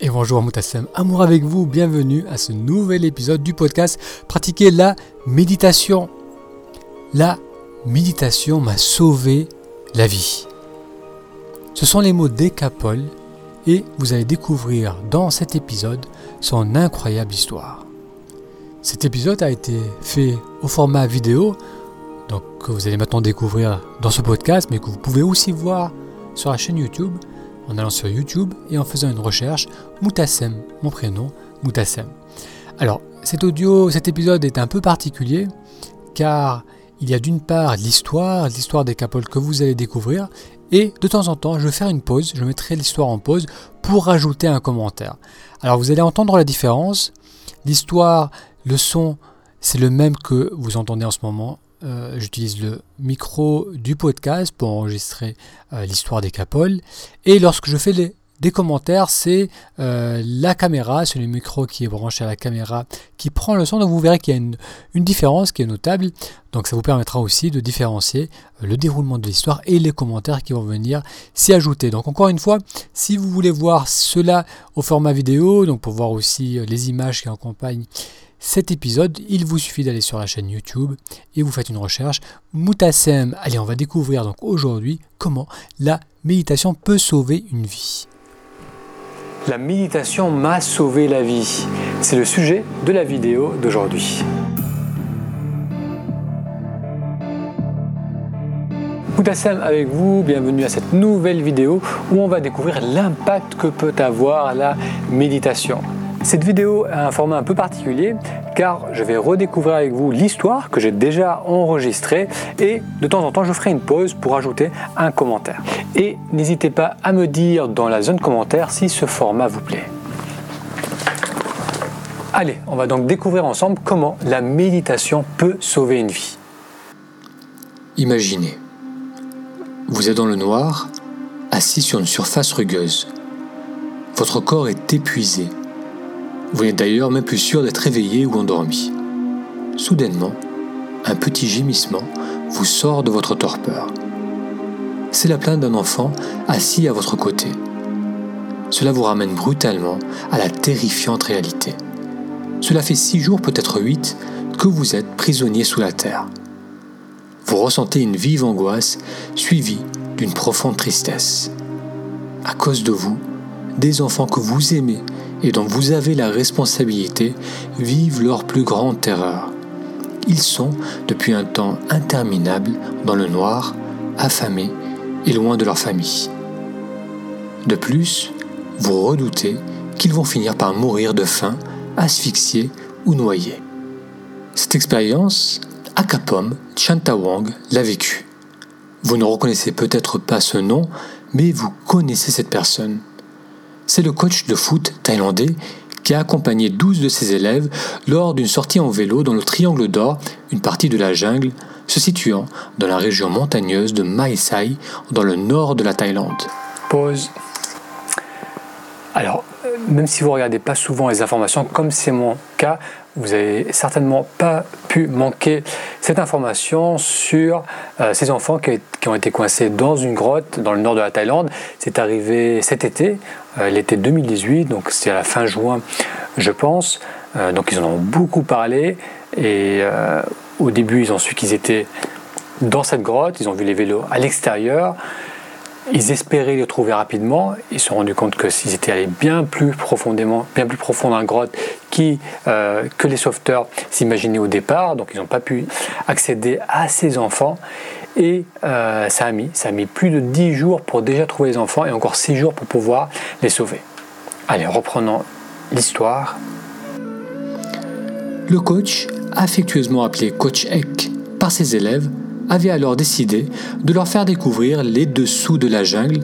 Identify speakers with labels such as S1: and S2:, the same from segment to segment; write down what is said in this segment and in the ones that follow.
S1: Et bonjour Moutassem, amour avec vous, bienvenue à ce nouvel épisode du podcast Pratiquer la méditation. La méditation m'a sauvé la vie. Ce sont les mots d'Ecapol et vous allez découvrir dans cet épisode son incroyable histoire. Cet épisode a été fait au format vidéo, donc que vous allez maintenant découvrir dans ce podcast, mais que vous pouvez aussi voir sur la chaîne YouTube en allant sur YouTube et en faisant une recherche Moutassem, mon prénom, Moutassem. Alors, cet audio, cet épisode est un peu particulier car il y a d'une part l'histoire, l'histoire des capoles que vous allez découvrir et de temps en temps je vais faire une pause, je mettrai l'histoire en pause pour rajouter un commentaire. Alors vous allez entendre la différence. L'histoire, le son, c'est le même que vous entendez en ce moment euh, j'utilise le micro du podcast pour enregistrer euh, l'histoire des capoles. Et lorsque je fais des commentaires, c'est euh, la caméra, c'est le micro qui est branché à la caméra qui prend le son. Donc vous verrez qu'il y a une, une, différence qui est notable. Donc ça vous permettra aussi de différencier le déroulement de l'histoire et les commentaires qui vont venir s'y ajouter. Donc encore une fois, si vous voulez voir cela au format vidéo, donc pour voir aussi les images qui accompagnent cet épisode, il vous suffit d'aller sur la chaîne YouTube et vous faites une recherche Moutassem. Allez, on va découvrir donc aujourd'hui comment la méditation peut sauver une vie. La méditation m'a sauvé la vie. C'est le sujet de la vidéo d'aujourd'hui. Moutassem avec vous, bienvenue à cette nouvelle vidéo où on va découvrir l'impact que peut avoir la méditation. Cette vidéo a un format un peu particulier car je vais redécouvrir avec vous l'histoire que j'ai déjà enregistrée et de temps en temps je ferai une pause pour ajouter un commentaire. Et n'hésitez pas à me dire dans la zone commentaire si ce format vous plaît. Allez, on va donc découvrir ensemble comment la méditation peut sauver une vie.
S2: Imaginez, vous êtes dans le noir, assis sur une surface rugueuse. Votre corps est épuisé vous n'êtes d'ailleurs même plus sûr d'être réveillé ou endormi. Soudainement, un petit gémissement vous sort de votre torpeur. C'est la plainte d'un enfant assis à votre côté. Cela vous ramène brutalement à la terrifiante réalité. Cela fait six jours, peut-être huit, que vous êtes prisonnier sous la terre. Vous ressentez une vive angoisse suivie d'une profonde tristesse. À cause de vous, des enfants que vous aimez et dont vous avez la responsabilité vivent leur plus grande terreur. Ils sont, depuis un temps interminable, dans le noir, affamés et loin de leur famille. De plus, vous redoutez qu'ils vont finir par mourir de faim, asphyxiés ou noyés. Cette expérience, Akapom Chantawang l'a vécue. Vous ne reconnaissez peut-être pas ce nom, mais vous connaissez cette personne c'est le coach de foot thaïlandais qui a accompagné 12 de ses élèves lors d'une sortie en vélo dans le Triangle d'Or, une partie de la jungle se situant dans la région montagneuse de Mae Sai, dans le nord de la Thaïlande.
S1: Pause. Alors, même si vous ne regardez pas souvent les informations, comme c'est mon cas, vous n'avez certainement pas pu manquer cette information sur euh, ces enfants qui, ont été coincés dans une grotte dans le nord de la Thaïlande. C'est arrivé cet été, euh, l'été 2018, donc c'est à la fin juin, je pense. donc ils en ont beaucoup parlé et au début ils ont su qu'ils étaient dans cette grotte, ils ont vu les vélos à l'extérieur. Ils espéraient le trouver rapidement. Ils se sont rendus compte que s'ils étaient allés bien plus profondément, bien plus profond dans la grotte euh, que les sauveteurs s'imaginaient au départ. Donc ils n'ont pas pu accéder à ces enfants. Et euh, ça, a mis, ça a mis plus de 10 jours pour déjà trouver les enfants et encore 6 jours pour pouvoir les sauver. Allez, reprenons l'histoire.
S2: Le coach, affectueusement appelé Coach Eck par ses élèves, avait alors décidé de leur faire découvrir les dessous de la jungle,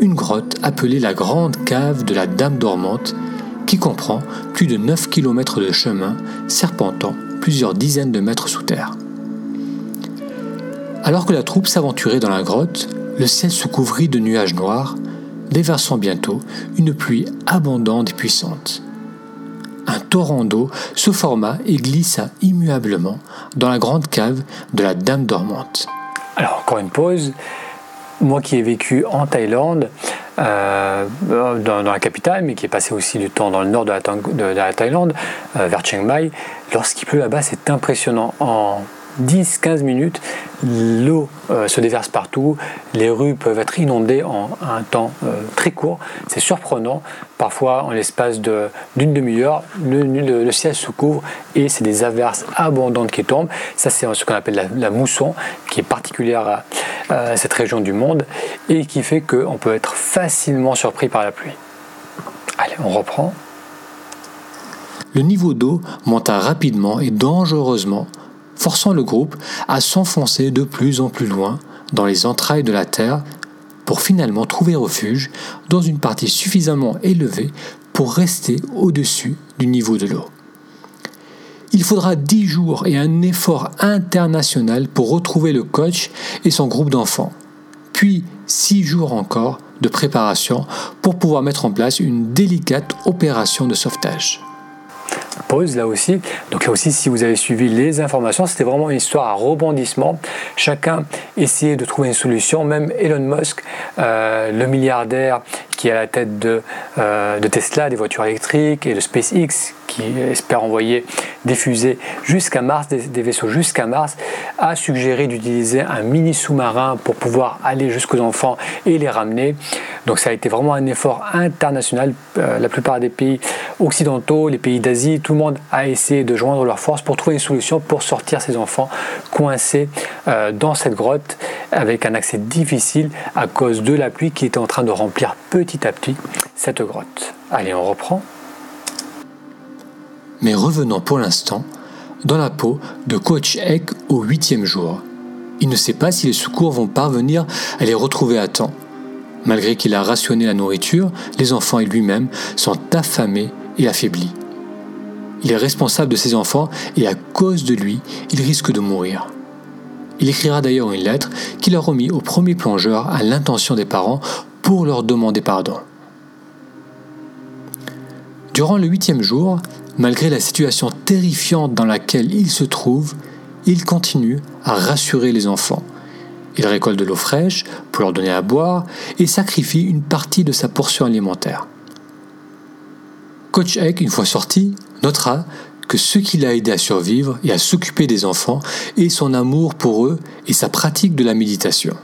S2: une grotte appelée la Grande Cave de la Dame Dormante, qui comprend plus de 9 km de chemin serpentant plusieurs dizaines de mètres sous terre. Alors que la troupe s'aventurait dans la grotte, le ciel se couvrit de nuages noirs, déversant bientôt une pluie abondante et puissante un torrent d'eau se forma et glissa immuablement dans la grande cave de la Dame dormante.
S1: Alors encore une pause. Moi qui ai vécu en Thaïlande,
S2: dans, la capitale, mais qui est passé aussi du temps dans le nord de la, de la Thaïlande, vers Chiang Mai. Lorsqu'il pleut là-bas, c'est impressionnant. En 10-15 minutes, l'eau euh, se déverse partout, les rues peuvent être inondées en un temps euh, très court. C'est surprenant. Parfois, en l'espace d'une demi-heure, le, ciel se couvre et c'est des averses abondantes qui tombent. Ça, c'est ce qu'on appelle la, mousson, qui est particulière à, cette région du monde et qui fait qu'on peut être facilement surpris par la pluie. Allez, on reprend.
S1: Le niveau d'eau monta rapidement et dangereusement forçant le groupe à s'enfoncer de plus en plus loin dans les entrailles de la Terre pour finalement trouver refuge dans une partie suffisamment élevée pour rester au-dessus du niveau de l'eau. Il faudra dix jours et un effort international pour retrouver le coach et son groupe d'enfants, puis six jours encore de préparation pour pouvoir mettre en place une délicate opération de sauvetage
S2: pause là aussi. Donc là aussi, si vous avez suivi les informations, c'était vraiment une histoire à rebondissement. Chacun essayait de trouver une solution. Même Elon Musk, euh, le milliardaire qui est à la tête de, euh, de Tesla, des voitures électriques et de SpaceX, qui espère envoyer des fusées jusqu'à Mars, des, vaisseaux jusqu'à Mars, a suggéré d'utiliser un mini sous-marin pour pouvoir aller jusqu'aux enfants et les ramener. Donc ça a été vraiment un effort international. Euh, la plupart des pays occidentaux, les pays d'Asie, tout le monde a essayé de joindre leurs forces pour trouver une solution pour sortir ces enfants coincés euh, dans cette grotte avec un accès difficile à cause de la pluie qui était en train de remplir petit à petit cette grotte. Allez, on reprend.
S1: Mais revenons pour l'instant dans la peau de Coach Eck au huitième jour. Il ne sait pas si les secours vont parvenir à les retrouver à temps. Malgré qu'il a rationné la nourriture, les enfants et lui-même sont affamés et affaiblis. Il est responsable de ses enfants et à cause de lui, il risque de mourir. Il écrira d'ailleurs une lettre qu'il a remis au premier plongeur à l'intention des parents pour leur demander pardon. Durant le huitième jour, Malgré la situation terrifiante dans laquelle il se trouve, il continue à rassurer les enfants. Il récolte de l'eau fraîche pour leur donner à boire et sacrifie une partie de sa portion alimentaire. Coach Eck, une fois sorti, notera que ce qui l'a aidé à survivre et à s'occuper des enfants est son amour pour eux et sa pratique de la méditation.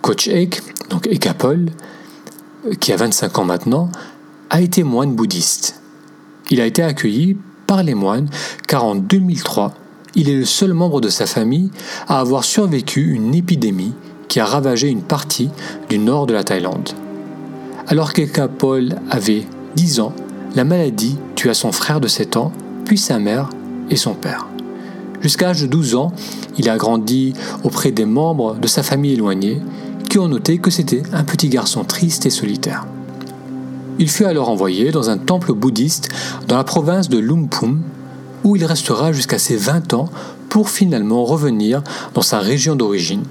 S1: Coach Eck, donc Ekapol, qui a 25 ans maintenant, a été moine bouddhiste. Il a été accueilli par les moines car en 2003, il est le seul membre de sa famille à avoir survécu une épidémie qui a ravagé une partie du nord de la Thaïlande. Alors qu'Eka Paul avait 10 ans, la maladie tua son frère de 7 ans, puis sa mère et son père. Jusqu'à l'âge de 12 ans, il a grandi auprès des membres de sa famille éloignée qui ont noté que c'était un petit garçon triste et solitaire. Il fut alors envoyé dans un temple bouddhiste dans la province de Lumpum, où il restera jusqu'à ses 20 ans pour finalement revenir dans sa région d'origine.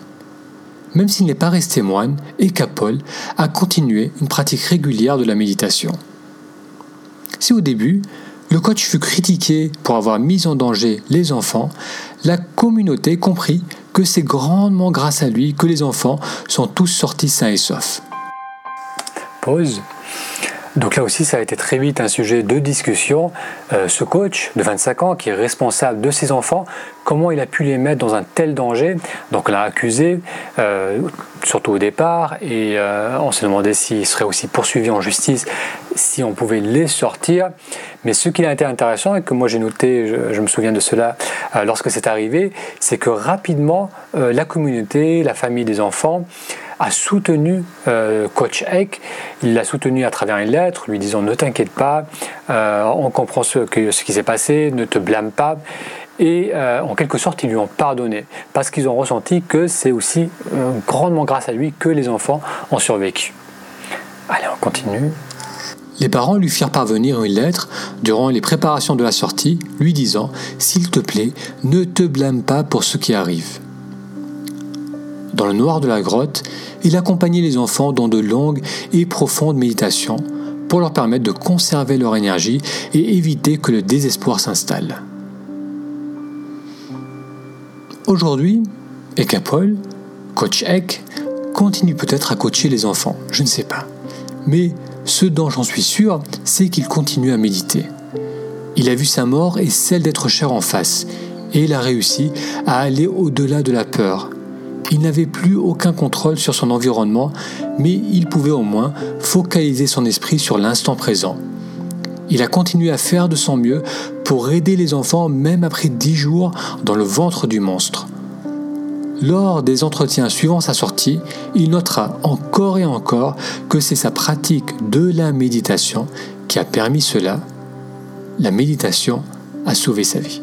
S1: Même s'il n'est pas resté moine, Ekapol a continué une pratique régulière de la méditation. Si au début, le coach fut critiqué pour avoir mis en danger les enfants, la communauté comprit que c'est grandement grâce à lui que les enfants sont tous sortis sains et saufs.
S2: Pause. Donc là aussi, ça a été très vite un sujet de discussion. Euh, ce coach de 25 ans qui est responsable de ses enfants, comment il a pu les mettre dans un tel danger? Donc on l'a accusé, euh, surtout au départ, et euh, on s'est demandé s'il serait aussi poursuivi en justice, si on pouvait les sortir. Mais ce qui a été intéressant et que moi j'ai noté, je, me souviens de cela lorsque c'est arrivé, c'est que rapidement, la communauté, la famille des enfants, a soutenu euh, Coach Eck. Il l'a soutenu à travers une lettre, lui disant ne t'inquiète pas, euh, on comprend ce, que, ce qui s'est passé, ne te blâme pas. Et euh, en quelque sorte, ils lui ont pardonné parce qu'ils ont ressenti que c'est aussi grandement grâce à lui que les enfants ont survécu. Allez, on continue.
S1: Les parents lui firent parvenir une lettre durant les préparations de la sortie, lui disant S'il te plaît, ne te blâme pas pour ce qui arrive. Dans le noir de la grotte, il accompagnait les enfants dans de longues et profondes méditations pour leur permettre de conserver leur énergie et éviter que le désespoir s'installe. Aujourd'hui, Ekapol, Coach Ek,
S2: continue peut-être à coacher les enfants, je ne sais pas. Mais ce dont j'en suis sûr, c'est qu'il continue à méditer. Il a vu sa mort et celle d'être cher en face, et il a réussi à aller au-delà de la peur. Il n'avait plus aucun contrôle sur son environnement, mais il pouvait au moins focaliser son esprit sur l'instant présent. Il a continué à faire de son mieux pour aider les enfants même après dix jours dans le ventre du monstre. Lors des entretiens suivant sa sortie, il notera encore et encore que c'est sa pratique de la méditation qui a permis cela. La méditation a sauvé sa vie.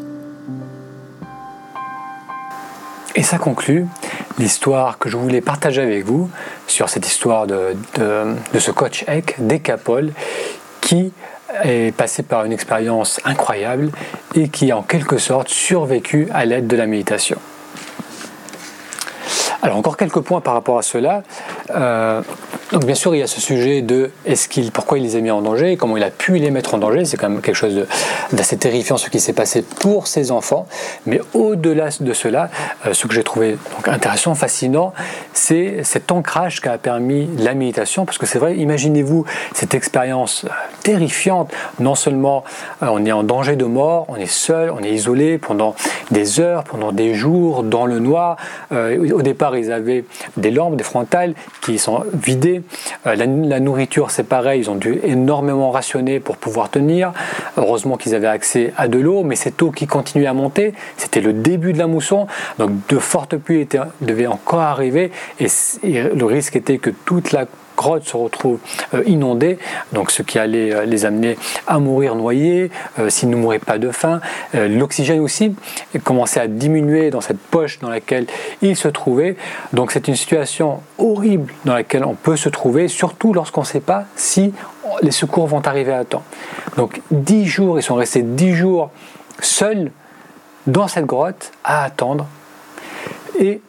S1: Et ça conclut l'histoire que je voulais partager avec vous sur cette histoire de, ce coach Eck, Decapol, qui est passé par une expérience incroyable et qui a en quelque sorte survécu à l'aide de la méditation. Alors encore quelques points par rapport à cela. Euh, donc bien sûr, il y a ce sujet de est-ce qu'il, pourquoi il les a mis en danger, comment il a pu les mettre en danger. C'est quand même quelque chose d'assez terrifiant ce qui s'est passé pour ses enfants. Mais au-delà de cela, euh, ce que j'ai trouvé intéressant, fascinant, c'est cet ancrage qu'a permis la méditation. Parce que c'est vrai, imaginez-vous cette expérience euh, terrifiante. Non seulement euh, on est en danger de mort, on est seul, on est isolé pendant des heures, pendant des jours, dans le noir. au départ, ils avaient des lampes, des frontales qui sont vidées euh, la, nourriture, c'est pareil, ils ont dû énormément rationner pour pouvoir tenir. Heureusement qu'ils avaient accès à de l'eau, mais cette eau qui continuait à monter, c'était le début de la mousson. Donc de fortes pluies devaient encore arriver et le risque était que toute la grotte se retrouve euh, inondée, donc ce qui allait euh, les amener à mourir noyés euh, s'ils ne mouraient pas de faim. L'oxygène aussi commençait à diminuer dans cette poche dans laquelle ils se trouvaient. Donc c'est une situation horrible dans laquelle on peut se trouver, surtout lorsqu'on ne sait pas si les secours vont arriver à temps. Donc dix jours, ils sont restés dix jours seuls dans cette grotte à attendre. Et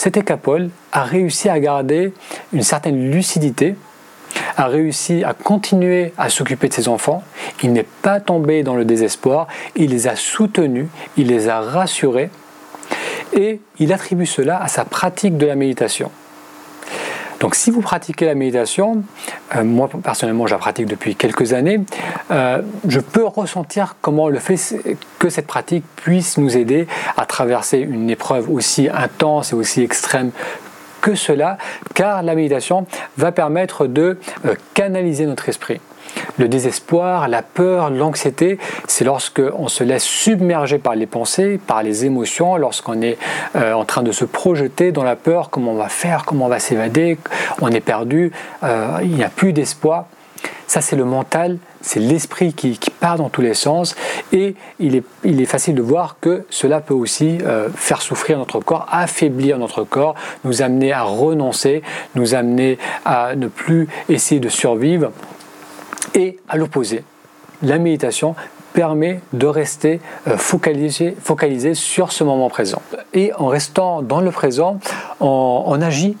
S1: cet écapole a réussi à garder une certaine lucidité, a réussi à continuer à s'occuper de ses enfants. Il n'est pas tombé dans le désespoir, il les a soutenus, il les a rassurés et il attribue cela à sa pratique de la méditation. Donc si vous pratiquez la méditation, euh, moi personnellement je la pratique depuis quelques années, euh, je peux ressentir comment le fait que cette pratique puisse nous aider à traverser une épreuve aussi intense et aussi extrême que cela, car la méditation va permettre de euh, canaliser notre esprit. Le désespoir, la peur, l'anxiété, c'est lorsque on se laisse submerger par les pensées, par les émotions, lorsqu'on est euh, en train de se projeter dans la peur, comment on va faire, comment on va s'évader, on est perdu, euh, il n'y a plus d'espoir. Ça, c'est le mental, c'est l'esprit qui, part dans tous les sens et il est, facile de voir que cela peut aussi euh, faire souffrir notre corps, affaiblir notre corps, nous amener à renoncer, nous amener à ne plus essayer de survivre et à l'opposé, la méditation permet de rester euh, focalisé, focalisé sur ce moment présent. Et en restant dans le présent, on, agit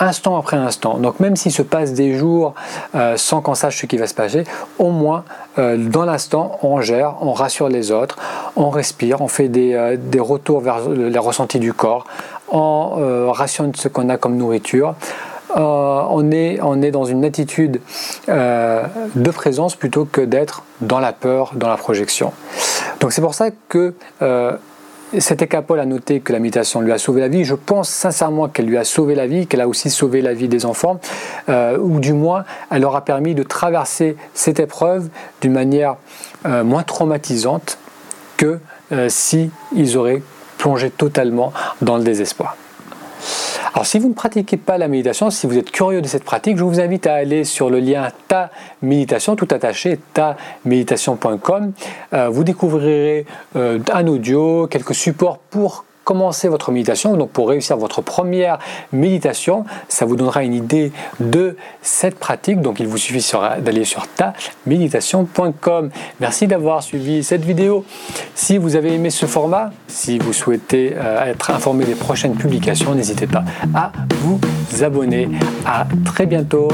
S1: instant après instant. Donc même s'il se passe des jours euh, sans qu'on sache ce qui va se passer, au moins euh, dans l'instant, on gère, on rassure les autres, on respire, on fait des, des retours vers les ressentis du corps, on rationne ce qu'on a comme nourriture, euh, on, est, on est dans une attitude euh, de présence plutôt que d'être dans la peur, dans la projection. Donc c'est pour ça que euh, cet écapole a noté que la méditation lui a sauvé la vie. Je pense sincèrement qu'elle lui a sauvé la vie, qu'elle a aussi sauvé la vie des enfants, ou du moins elle leur a permis de traverser cette épreuve d'une manière moins traumatisante que si ils auraient plongé totalement dans le désespoir. Alors si vous ne pratiquez pas la méditation, si vous êtes curieux de cette pratique, je vous invite à aller sur le lien ta méditation, tout attaché, taméditation.com. Euh, vous découvrirez euh, un audio, quelques supports pour commencer votre méditation, donc pour réussir votre première méditation, ça vous donnera une idée de cette pratique. Donc il vous suffit d'aller sur ta-méditation.com. Merci d'avoir suivi cette vidéo. Si vous avez aimé ce format, si vous souhaitez euh, être informé des prochaines publications, n'hésitez pas à vous abonner. À très bientôt.